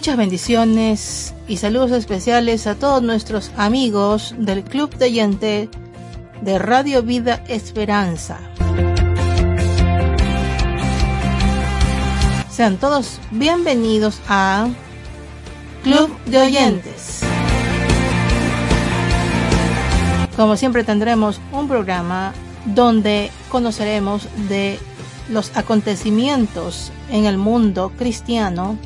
Muchas bendiciones y saludos especiales a todos nuestros amigos del Club de Oyente de Radio Vida Esperanza. Sean todos bienvenidos a Club de Oyentes. Como siempre tendremos un programa donde conoceremos de los acontecimientos en el mundo cristiano,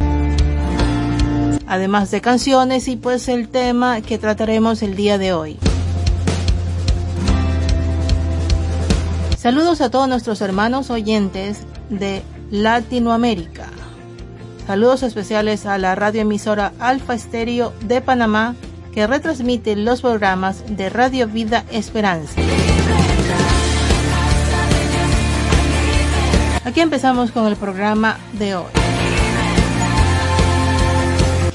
además de canciones y pues el tema que trataremos el día de hoy. Saludos a todos nuestros hermanos oyentes de Latinoamérica. Saludos especiales a la radioemisora Alfa Estéreo de Panamá que retransmite los programas de Radio Vida Esperanza. Aquí empezamos con el programa de hoy.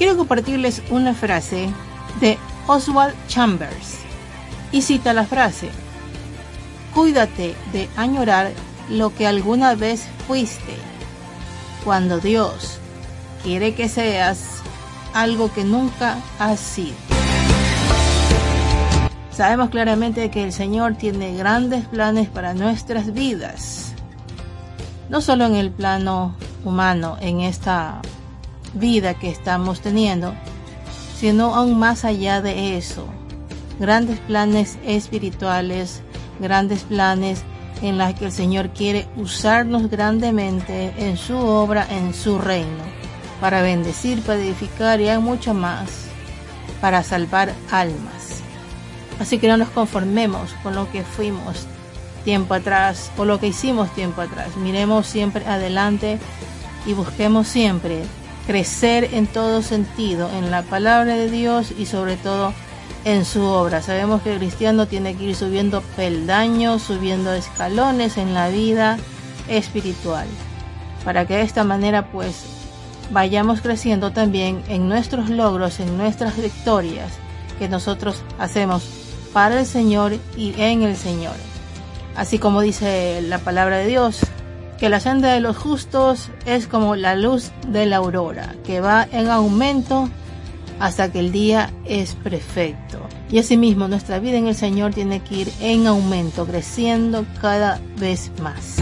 Quiero compartirles una frase de Oswald Chambers. Y cita la frase, Cuídate de añorar lo que alguna vez fuiste, cuando Dios quiere que seas algo que nunca has sido. Sabemos claramente que el Señor tiene grandes planes para nuestras vidas. No solo en el plano humano, en esta vida que estamos teniendo, sino aún más allá de eso. Grandes planes espirituales, grandes planes en los que el Señor quiere usarnos grandemente en su obra, en su reino, para bendecir, para edificar y hay mucho más, para salvar almas. Así que no nos conformemos con lo que fuimos, tiempo atrás o lo que hicimos tiempo atrás. Miremos siempre adelante y busquemos siempre crecer en todo sentido, en la palabra de Dios y sobre todo en su obra. Sabemos que el cristiano tiene que ir subiendo peldaños, subiendo escalones en la vida espiritual, para que de esta manera pues vayamos creciendo también en nuestros logros, en nuestras victorias que nosotros hacemos para el Señor y en el Señor. Así como dice la palabra de Dios, que la senda de los justos es como la luz de la aurora, que va en aumento hasta que el día es perfecto. Y asimismo nuestra vida en el Señor tiene que ir en aumento, creciendo cada vez más.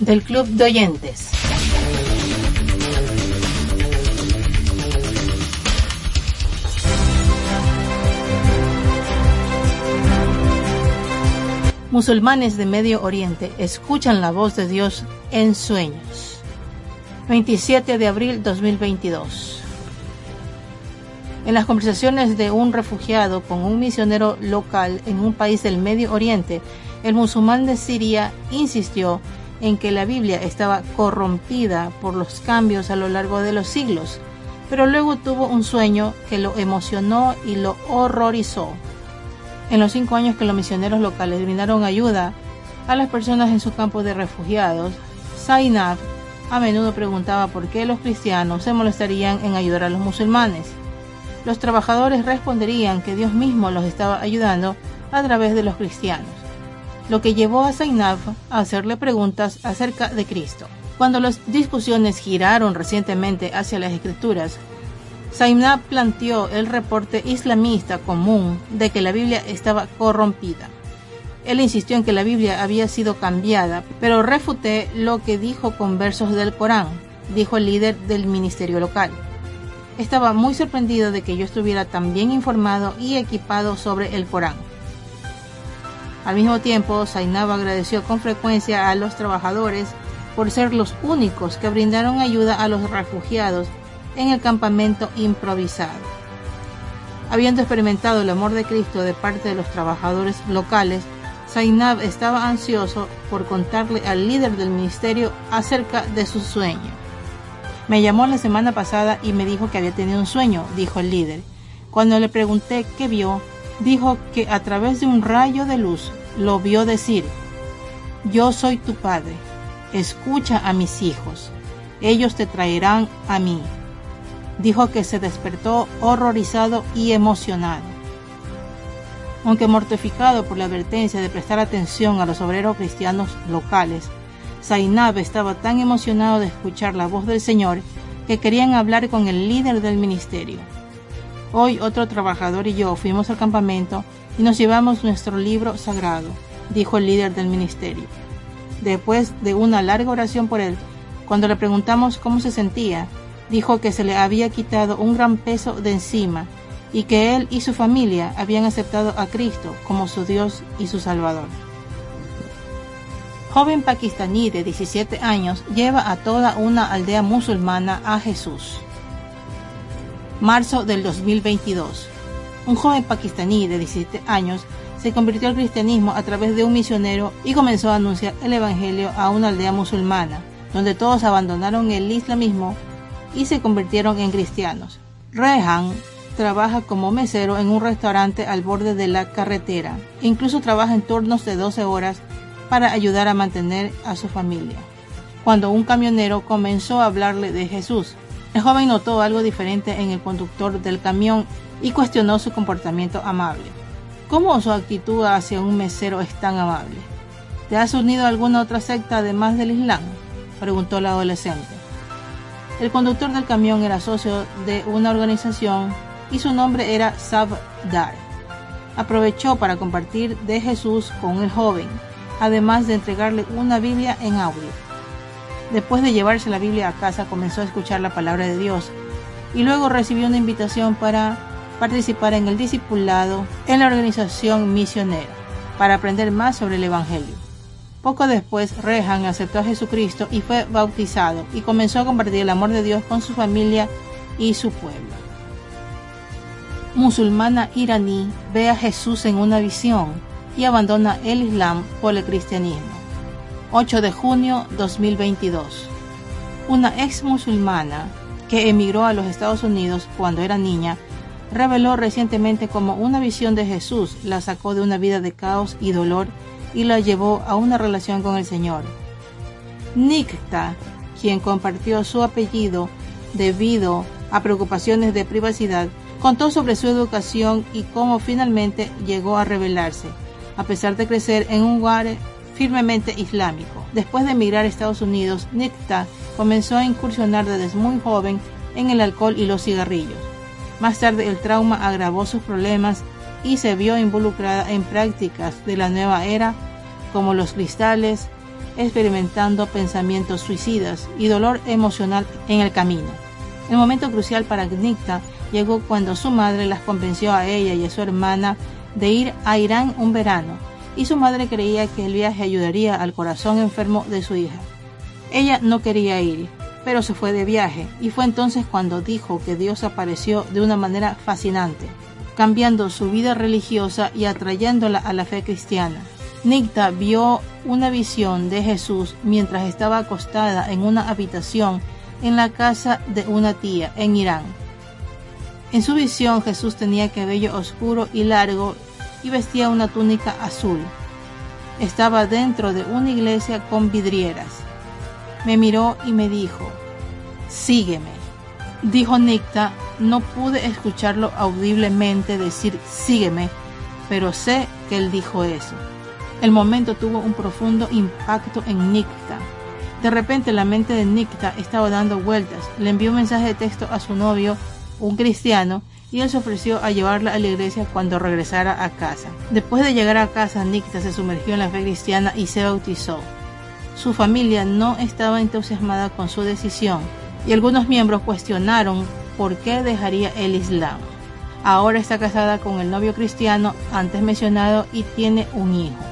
Del Club de Oyentes. Musulmanes de Medio Oriente escuchan la voz de Dios en sueños. 27 de abril 2022. En las conversaciones de un refugiado con un misionero local en un país del Medio Oriente, el musulmán de Siria insistió en que la Biblia estaba corrompida por los cambios a lo largo de los siglos, pero luego tuvo un sueño que lo emocionó y lo horrorizó. En los cinco años que los misioneros locales brindaron ayuda a las personas en su campo de refugiados, Zainab a menudo preguntaba por qué los cristianos se molestarían en ayudar a los musulmanes. Los trabajadores responderían que Dios mismo los estaba ayudando a través de los cristianos lo que llevó a Zainab a hacerle preguntas acerca de Cristo. Cuando las discusiones giraron recientemente hacia las escrituras, Zainab planteó el reporte islamista común de que la Biblia estaba corrompida. Él insistió en que la Biblia había sido cambiada, pero refuté lo que dijo con versos del Corán, dijo el líder del ministerio local. Estaba muy sorprendido de que yo estuviera tan bien informado y equipado sobre el Corán. Al mismo tiempo, Zainab agradeció con frecuencia a los trabajadores por ser los únicos que brindaron ayuda a los refugiados en el campamento improvisado. Habiendo experimentado el amor de Cristo de parte de los trabajadores locales, Zainab estaba ansioso por contarle al líder del ministerio acerca de su sueño. Me llamó la semana pasada y me dijo que había tenido un sueño, dijo el líder. Cuando le pregunté qué vio, dijo que a través de un rayo de luz lo vio decir, Yo soy tu padre, escucha a mis hijos, ellos te traerán a mí. Dijo que se despertó horrorizado y emocionado. Aunque mortificado por la advertencia de prestar atención a los obreros cristianos locales, Zainab estaba tan emocionado de escuchar la voz del Señor que querían hablar con el líder del ministerio. Hoy otro trabajador y yo fuimos al campamento y nos llevamos nuestro libro sagrado, dijo el líder del ministerio. Después de una larga oración por él, cuando le preguntamos cómo se sentía, dijo que se le había quitado un gran peso de encima y que él y su familia habían aceptado a Cristo como su Dios y su Salvador. joven pakistaní de 17 años lleva a toda una aldea musulmana a Jesús. Marzo del 2022. Un joven pakistaní de 17 años se convirtió al cristianismo a través de un misionero y comenzó a anunciar el Evangelio a una aldea musulmana, donde todos abandonaron el islamismo y se convirtieron en cristianos. Rehan trabaja como mesero en un restaurante al borde de la carretera. Incluso trabaja en turnos de 12 horas para ayudar a mantener a su familia. Cuando un camionero comenzó a hablarle de Jesús, el joven notó algo diferente en el conductor del camión y cuestionó su comportamiento amable. ¿Cómo su actitud hacia un mesero es tan amable? ¿Te has unido a alguna otra secta además del Islam? preguntó el adolescente. El conductor del camión era socio de una organización y su nombre era Sab Dar. Aprovechó para compartir de Jesús con el joven, además de entregarle una Biblia en audio. Después de llevarse la Biblia a casa comenzó a escuchar la palabra de Dios y luego recibió una invitación para participar en el discipulado en la organización misionera para aprender más sobre el Evangelio. Poco después, Rehan aceptó a Jesucristo y fue bautizado y comenzó a compartir el amor de Dios con su familia y su pueblo. Musulmana iraní ve a Jesús en una visión y abandona el Islam por el cristianismo. 8 de junio 2022. Una ex musulmana que emigró a los Estados Unidos cuando era niña reveló recientemente cómo una visión de Jesús la sacó de una vida de caos y dolor y la llevó a una relación con el Señor. Nikta, quien compartió su apellido debido a preocupaciones de privacidad, contó sobre su educación y cómo finalmente llegó a rebelarse, a pesar de crecer en un lugar firmemente islámico. Después de emigrar a Estados Unidos, Nikta comenzó a incursionar desde muy joven en el alcohol y los cigarrillos. Más tarde el trauma agravó sus problemas y se vio involucrada en prácticas de la nueva era como los cristales, experimentando pensamientos suicidas y dolor emocional en el camino. El momento crucial para Nikta llegó cuando su madre las convenció a ella y a su hermana de ir a Irán un verano, y su madre creía que el viaje ayudaría al corazón enfermo de su hija. Ella no quería ir, pero se fue de viaje, y fue entonces cuando dijo que Dios apareció de una manera fascinante cambiando su vida religiosa y atrayéndola a la fe cristiana. Nicta vio una visión de Jesús mientras estaba acostada en una habitación en la casa de una tía en Irán. En su visión Jesús tenía cabello oscuro y largo y vestía una túnica azul. Estaba dentro de una iglesia con vidrieras. Me miró y me dijo, sígueme. Dijo Nicta no pude escucharlo audiblemente decir sígueme, pero sé que él dijo eso. El momento tuvo un profundo impacto en Nikta. De repente la mente de Nikta estaba dando vueltas. Le envió un mensaje de texto a su novio, un cristiano, y él se ofreció a llevarla a la iglesia cuando regresara a casa. Después de llegar a casa, Nikta se sumergió en la fe cristiana y se bautizó. Su familia no estaba entusiasmada con su decisión y algunos miembros cuestionaron por qué dejaría el Islam. Ahora está casada con el novio cristiano antes mencionado y tiene un hijo.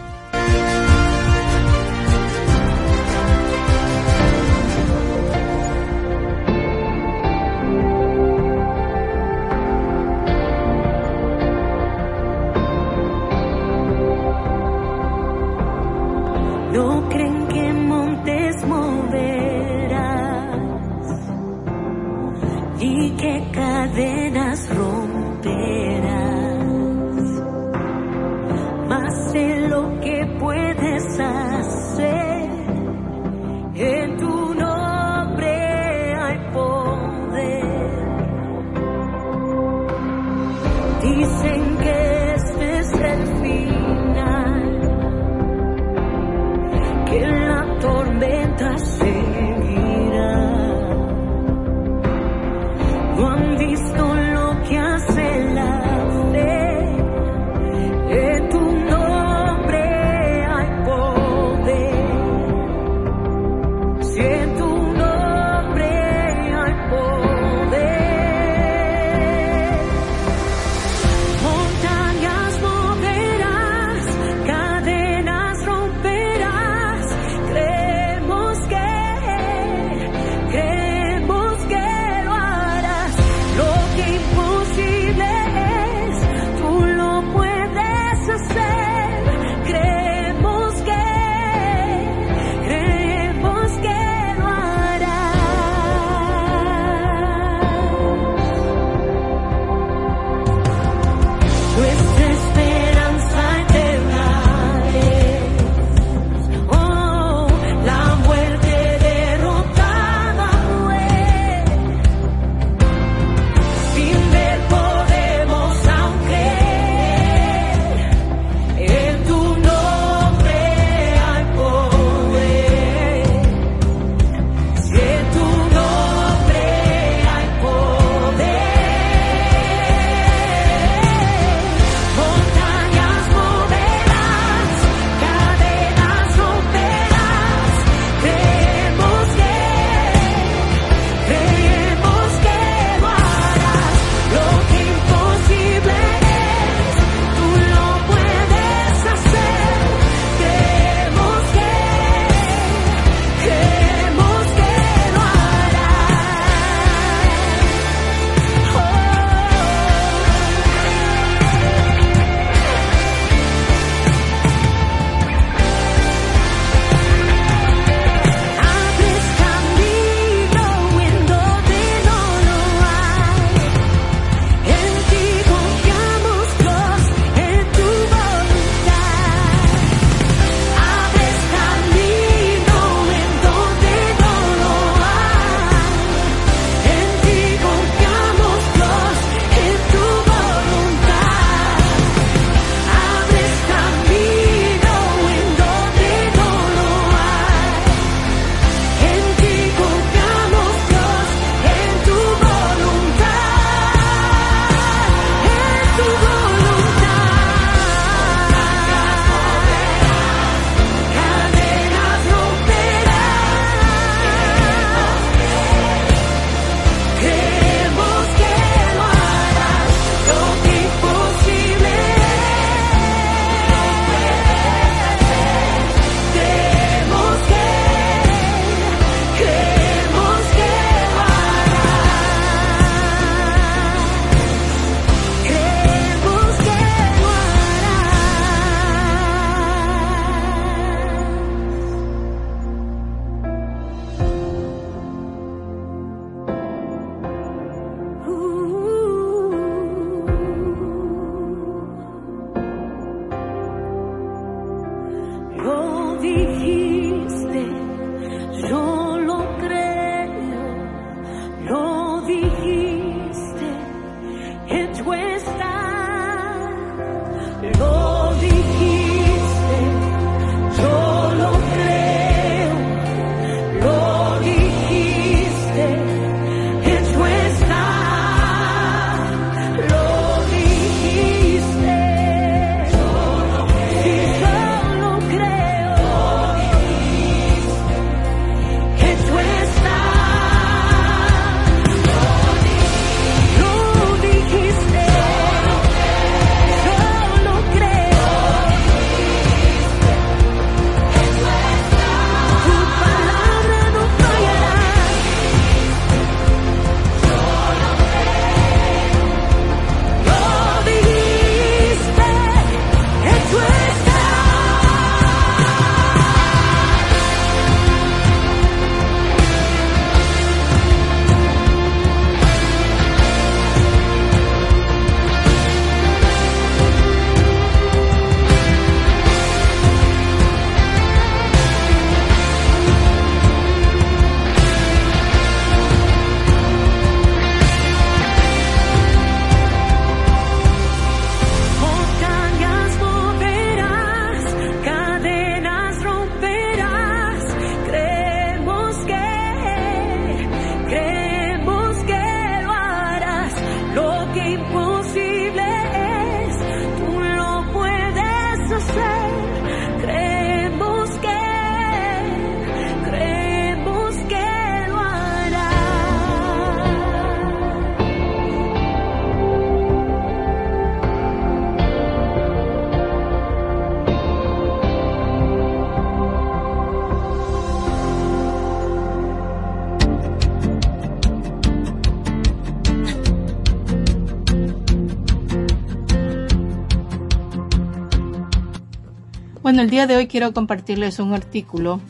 El día de hoy quiero compartirles un artículo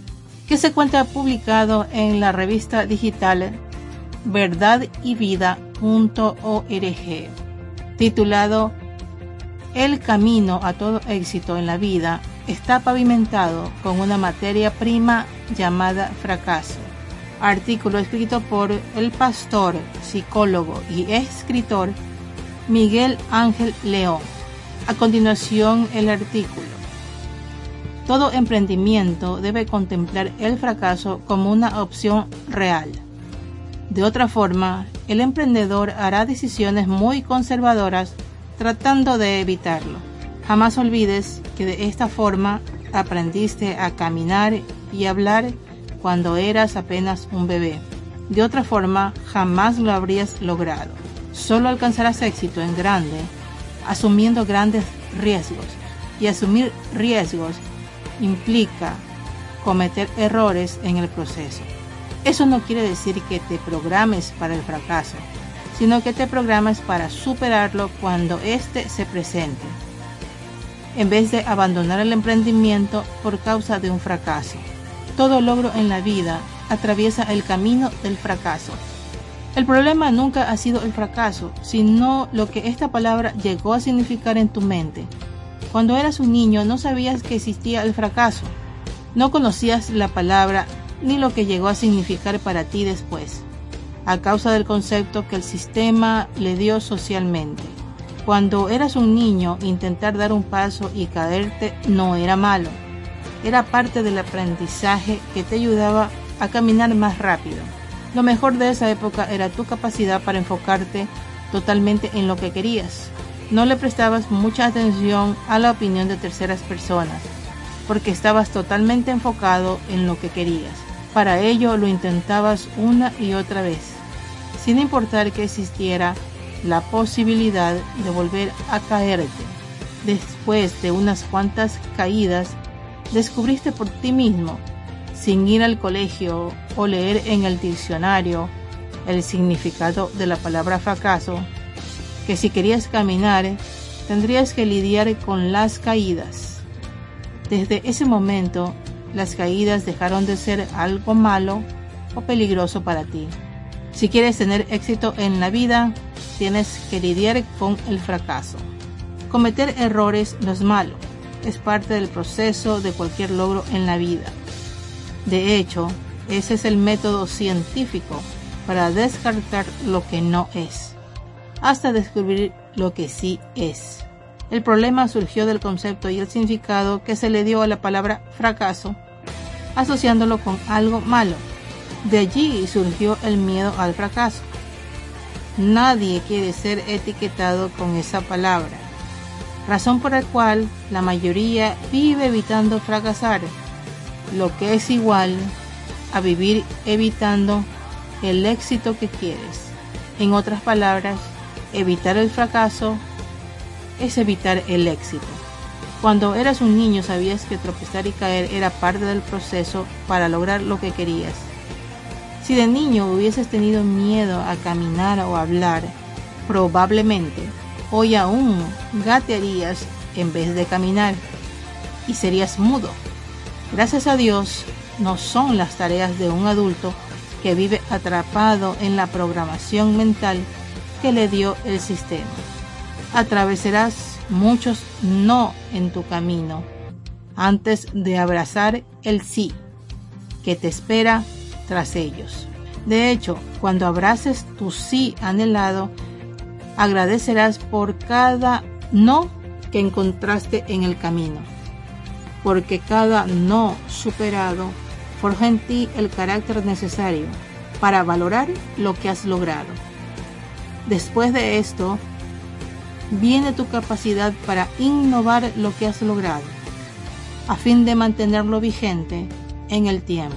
que se encuentra publicado en la revista digital verdadyvida.org, titulado El camino a todo éxito en la vida está pavimentado con una materia prima llamada fracaso. Artículo escrito por el pastor, psicólogo y escritor Miguel Ángel León. A continuación el artículo. Todo emprendimiento debe contemplar el fracaso como una opción real. De otra forma, el emprendedor hará decisiones muy conservadoras tratando de evitarlo. Jamás olvides que de esta forma aprendiste a caminar y hablar cuando eras apenas un bebé. De otra forma, jamás lo habrías logrado. Solo alcanzarás éxito en grande, asumiendo grandes riesgos. Y asumir riesgos implica cometer errores en el proceso. Eso no quiere decir que te programes para el fracaso, sino que te programes para superarlo cuando éste se presente, en vez de abandonar el emprendimiento por causa de un fracaso. Todo logro en la vida atraviesa el camino del fracaso. El problema nunca ha sido el fracaso, sino lo que esta palabra llegó a significar en tu mente cuando eras un niño no sabías que existía el fracaso. No conocías la palabra ni lo que llegó a significar para ti después, a causa del concepto que el sistema le dio socialmente. Cuando eras un niño, intentar dar un paso y caerte no era malo. Era parte del aprendizaje que te ayudaba a caminar más rápido. Lo mejor de esa época era tu capacidad para enfocarte totalmente en lo que querías no le prestabas mucha atención a la opinión de terceras personas, porque estabas totalmente enfocado en lo que querías. Para ello lo intentabas una y otra vez, sin importar que existiera la posibilidad de volver a caerte. Después de unas cuantas caídas, descubriste por ti mismo, sin ir al colegio o leer en el diccionario el significado de la palabra fracaso, que si querías caminar, tendrías que lidiar con las caídas. Desde ese momento, las caídas dejaron de ser algo malo o peligroso para ti. Si quieres tener éxito en la vida, tienes que lidiar con el fracaso. Cometer errores no es malo, es parte del proceso de cualquier logro en la vida. De hecho, ese es el método científico para descartar lo que no es hasta descubrir lo que sí es. El problema surgió del concepto y el significado que se le dio a la palabra fracaso, asociándolo con algo malo. De allí surgió el miedo al fracaso. Nadie quiere ser etiquetado con esa palabra, razón por la cual la mayoría vive evitando fracasar, lo que es igual a vivir evitando el éxito que quieres. En otras palabras, Evitar el fracaso es evitar el éxito. Cuando eras un niño sabías que tropezar y caer era parte del proceso para lograr lo que querías. Si de niño hubieses tenido miedo a caminar o hablar, probablemente hoy aún gatearías en vez de caminar y serías mudo. Gracias a Dios, no son las tareas de un adulto que vive atrapado en la programación mental que le dio el sistema. Atravesarás muchos no en tu camino antes de abrazar el sí que te espera tras ellos. De hecho, cuando abraces tu sí anhelado, agradecerás por cada no que encontraste en el camino, porque cada no superado forja en ti el carácter necesario para valorar lo que has logrado. Después de esto, viene tu capacidad para innovar lo que has logrado, a fin de mantenerlo vigente en el tiempo.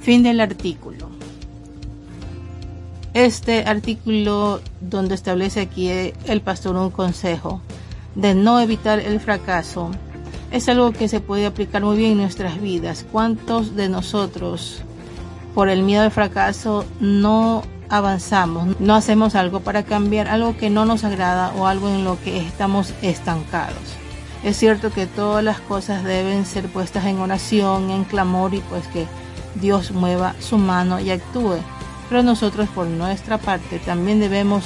Fin del artículo. Este artículo donde establece aquí el pastor un consejo de no evitar el fracaso es algo que se puede aplicar muy bien en nuestras vidas. ¿Cuántos de nosotros por el miedo al fracaso no avanzamos, no hacemos algo para cambiar algo que no nos agrada o algo en lo que estamos estancados. Es cierto que todas las cosas deben ser puestas en oración, en clamor y pues que Dios mueva su mano y actúe. Pero nosotros por nuestra parte también debemos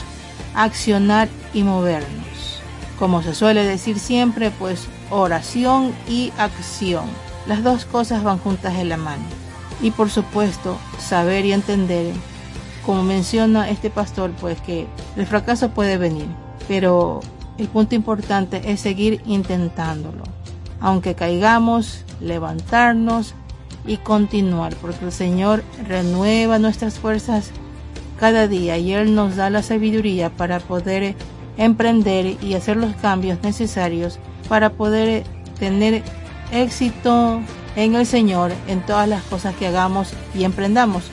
accionar y movernos. Como se suele decir siempre, pues oración y acción. Las dos cosas van juntas en la mano. Y por supuesto, saber y entender, como menciona este pastor, pues que el fracaso puede venir, pero el punto importante es seguir intentándolo. Aunque caigamos, levantarnos y continuar, porque el Señor renueva nuestras fuerzas cada día y Él nos da la sabiduría para poder emprender y hacer los cambios necesarios para poder tener éxito en el Señor en todas las cosas que hagamos y emprendamos,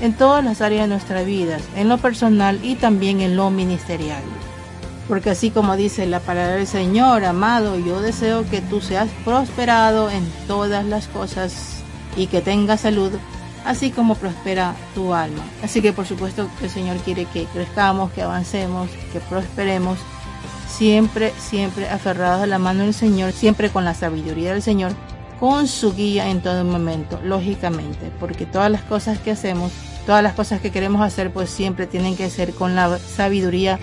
en todas las áreas de nuestra vida, en lo personal y también en lo ministerial. Porque así como dice la palabra del Señor, amado, yo deseo que tú seas prosperado en todas las cosas y que tengas salud, así como prospera tu alma. Así que por supuesto el Señor quiere que crezcamos, que avancemos, que prosperemos, siempre, siempre aferrados a la mano del Señor, siempre con la sabiduría del Señor, con su guía en todo momento, lógicamente, porque todas las cosas que hacemos, todas las cosas que queremos hacer, pues siempre tienen que ser con la sabiduría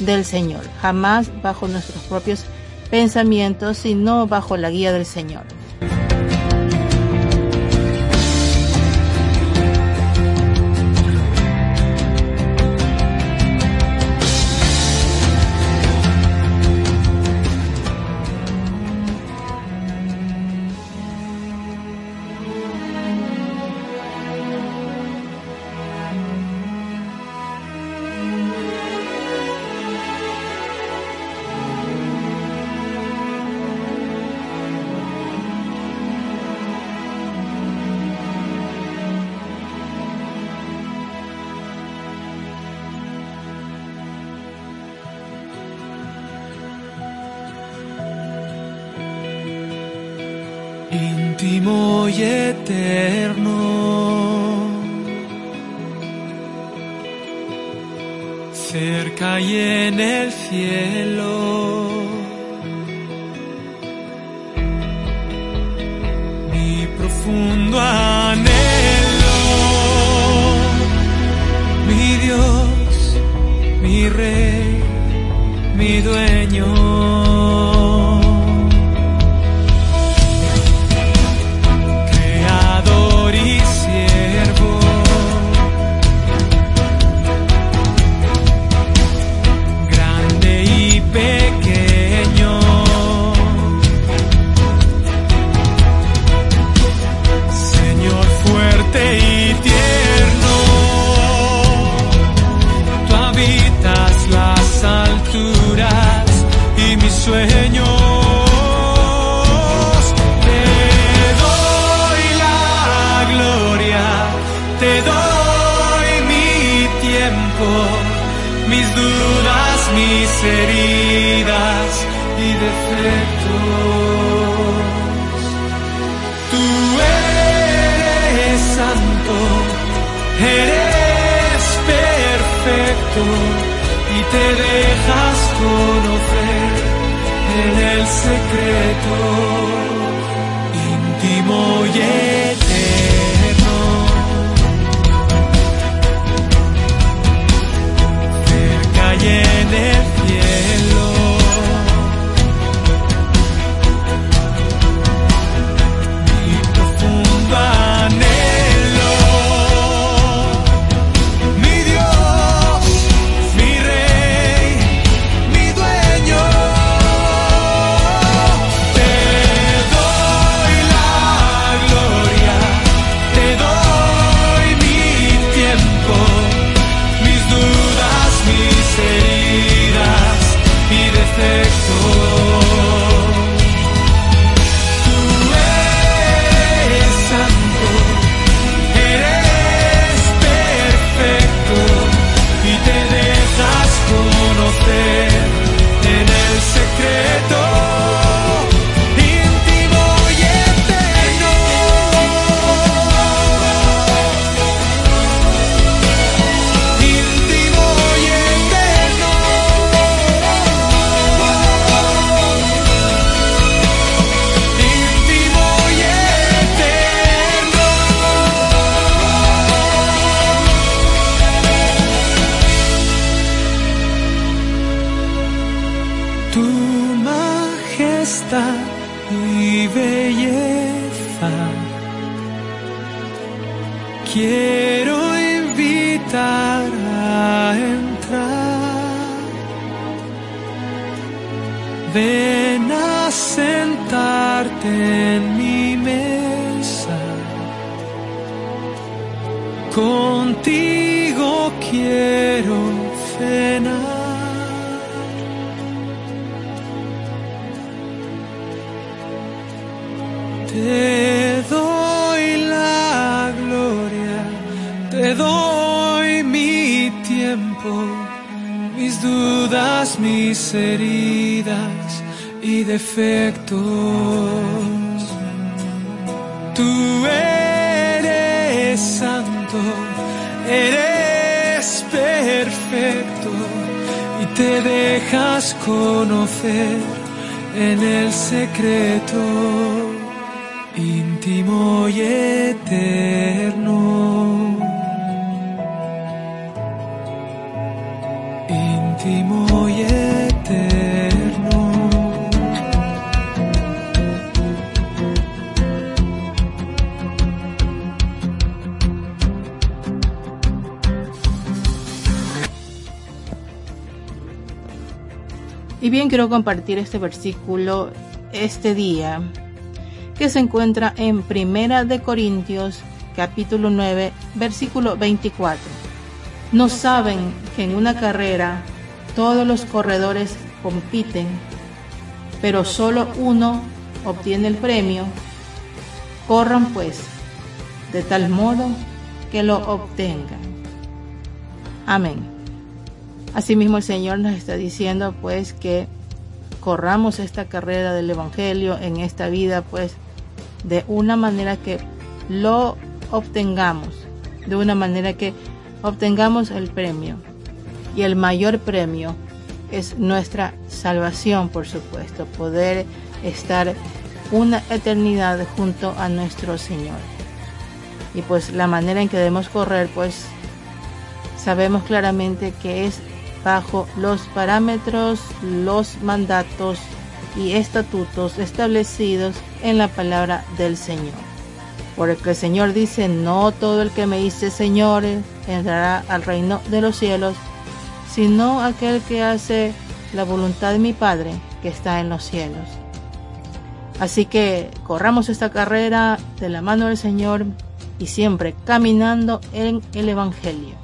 del Señor, jamás bajo nuestros propios pensamientos, sino bajo la guía del Señor. Eterno. Cerca y en el cielo. Mis heridas y defectos. Tú eres santo, eres perfecto y te dejas conocer en el secreto íntimo y en el secreto íntimo y eterno. Íntimo y eterno. Bien quiero compartir este versículo este día que se encuentra en Primera de Corintios capítulo 9 versículo 24. No saben que en una carrera todos los corredores compiten, pero solo uno obtiene el premio. Corran pues de tal modo que lo obtengan. Amén. Asimismo el Señor nos está diciendo pues que corramos esta carrera del Evangelio en esta vida pues de una manera que lo obtengamos, de una manera que obtengamos el premio. Y el mayor premio es nuestra salvación, por supuesto, poder estar una eternidad junto a nuestro Señor. Y pues la manera en que debemos correr, pues sabemos claramente que es bajo los parámetros, los mandatos y estatutos establecidos en la palabra del Señor. Porque el Señor dice, no todo el que me dice Señor entrará al reino de los cielos, sino aquel que hace la voluntad de mi Padre que está en los cielos. Así que corramos esta carrera de la mano del Señor y siempre caminando en el Evangelio.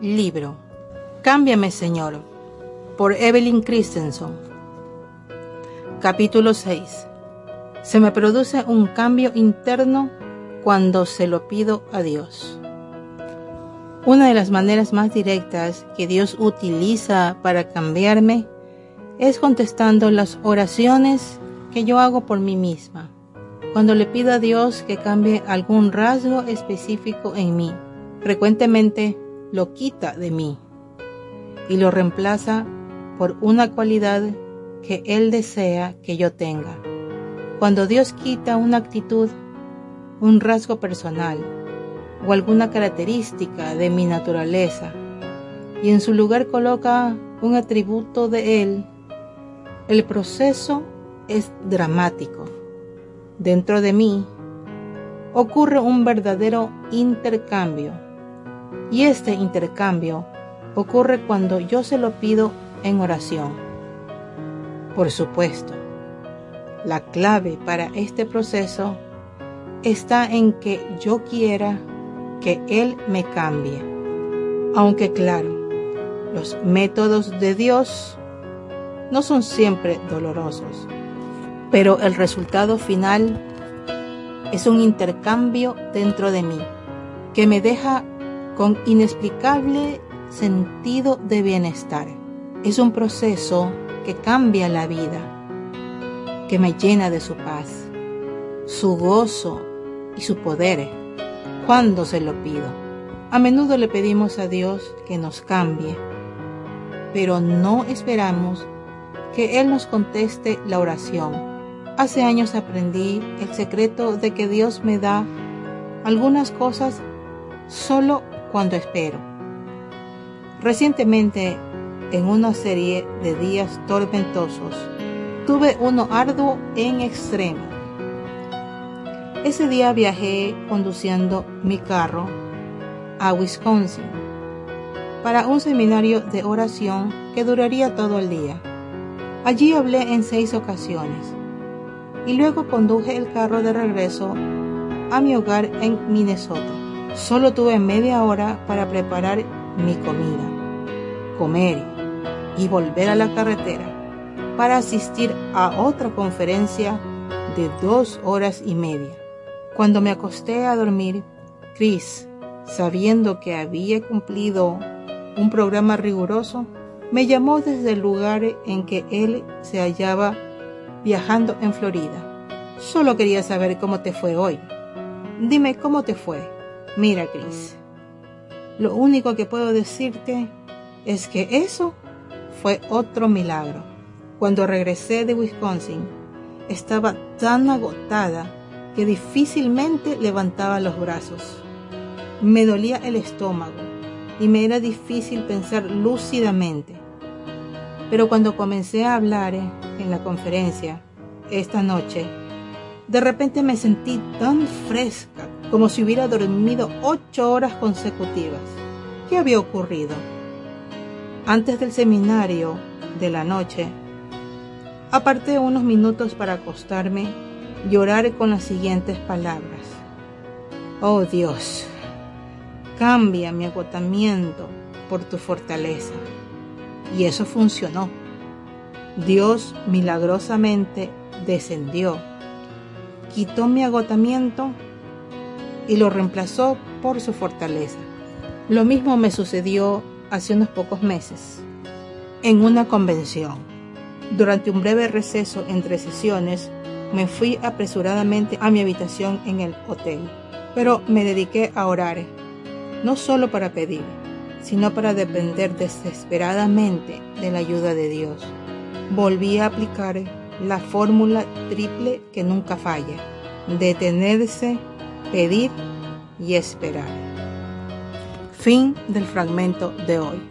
Libro. Cámbiame, Señor, por Evelyn Christensen. Capítulo 6. Se me produce un cambio interno cuando se lo pido a Dios. Una de las maneras más directas que Dios utiliza para cambiarme es contestando las oraciones que yo hago por mí misma. Cuando le pido a Dios que cambie algún rasgo específico en mí, frecuentemente lo quita de mí y lo reemplaza por una cualidad que Él desea que yo tenga. Cuando Dios quita una actitud, un rasgo personal o alguna característica de mi naturaleza y en su lugar coloca un atributo de Él, el proceso es dramático. Dentro de mí ocurre un verdadero intercambio y este intercambio ocurre cuando yo se lo pido en oración. Por supuesto, la clave para este proceso está en que yo quiera que Él me cambie. Aunque claro, los métodos de Dios no son siempre dolorosos, pero el resultado final es un intercambio dentro de mí que me deja con inexplicable sentido de bienestar. Es un proceso que cambia la vida, que me llena de su paz, su gozo y su poder cuando se lo pido. A menudo le pedimos a Dios que nos cambie, pero no esperamos que Él nos conteste la oración. Hace años aprendí el secreto de que Dios me da algunas cosas solo cuando espero. Recientemente, en una serie de días tormentosos, tuve uno arduo en extremo. Ese día viajé conduciendo mi carro a Wisconsin para un seminario de oración que duraría todo el día. Allí hablé en seis ocasiones y luego conduje el carro de regreso a mi hogar en Minnesota. Solo tuve media hora para preparar mi comida, comer y volver a la carretera para asistir a otra conferencia de dos horas y media. Cuando me acosté a dormir, Chris, sabiendo que había cumplido un programa riguroso, me llamó desde el lugar en que él se hallaba viajando en Florida. Solo quería saber cómo te fue hoy. Dime cómo te fue. Mira, Chris, lo único que puedo decirte es que eso fue otro milagro. Cuando regresé de Wisconsin, estaba tan agotada que difícilmente levantaba los brazos. Me dolía el estómago y me era difícil pensar lúcidamente. Pero cuando comencé a hablar en la conferencia esta noche, de repente me sentí tan fresca como si hubiera dormido ocho horas consecutivas. ¿Qué había ocurrido? Antes del seminario de la noche, aparté unos minutos para acostarme y orar con las siguientes palabras. Oh Dios, cambia mi agotamiento por tu fortaleza. Y eso funcionó. Dios milagrosamente descendió, quitó mi agotamiento y lo reemplazó por su fortaleza. Lo mismo me sucedió hace unos pocos meses, en una convención. Durante un breve receso entre sesiones, me fui apresuradamente a mi habitación en el hotel, pero me dediqué a orar, no solo para pedir, sino para depender desesperadamente de la ayuda de Dios. Volví a aplicar la fórmula triple que nunca falla, detenerse, pedir y esperar. Fin del fragmento de hoy.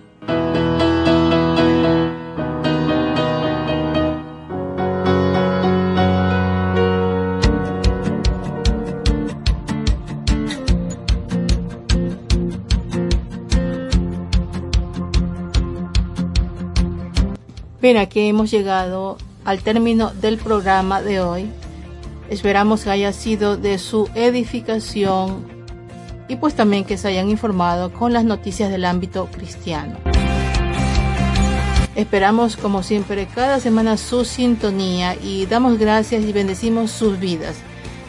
Bien, aquí hemos llegado al término del programa de hoy. Esperamos que haya sido de su edificación y pues también que se hayan informado con las noticias del ámbito cristiano. Esperamos como siempre cada semana su sintonía y damos gracias y bendecimos sus vidas.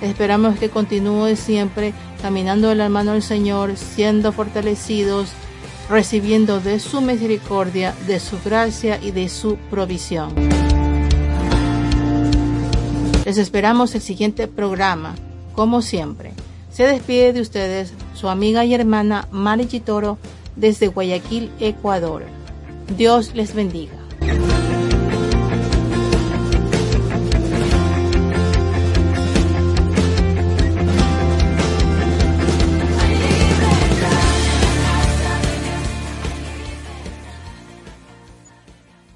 Esperamos que continúe siempre caminando de la mano del Señor, siendo fortalecidos, recibiendo de su misericordia, de su gracia y de su provisión. Les esperamos el siguiente programa, como siempre. Se despide de ustedes su amiga y hermana Mari Chitoro desde Guayaquil, Ecuador. Dios les bendiga.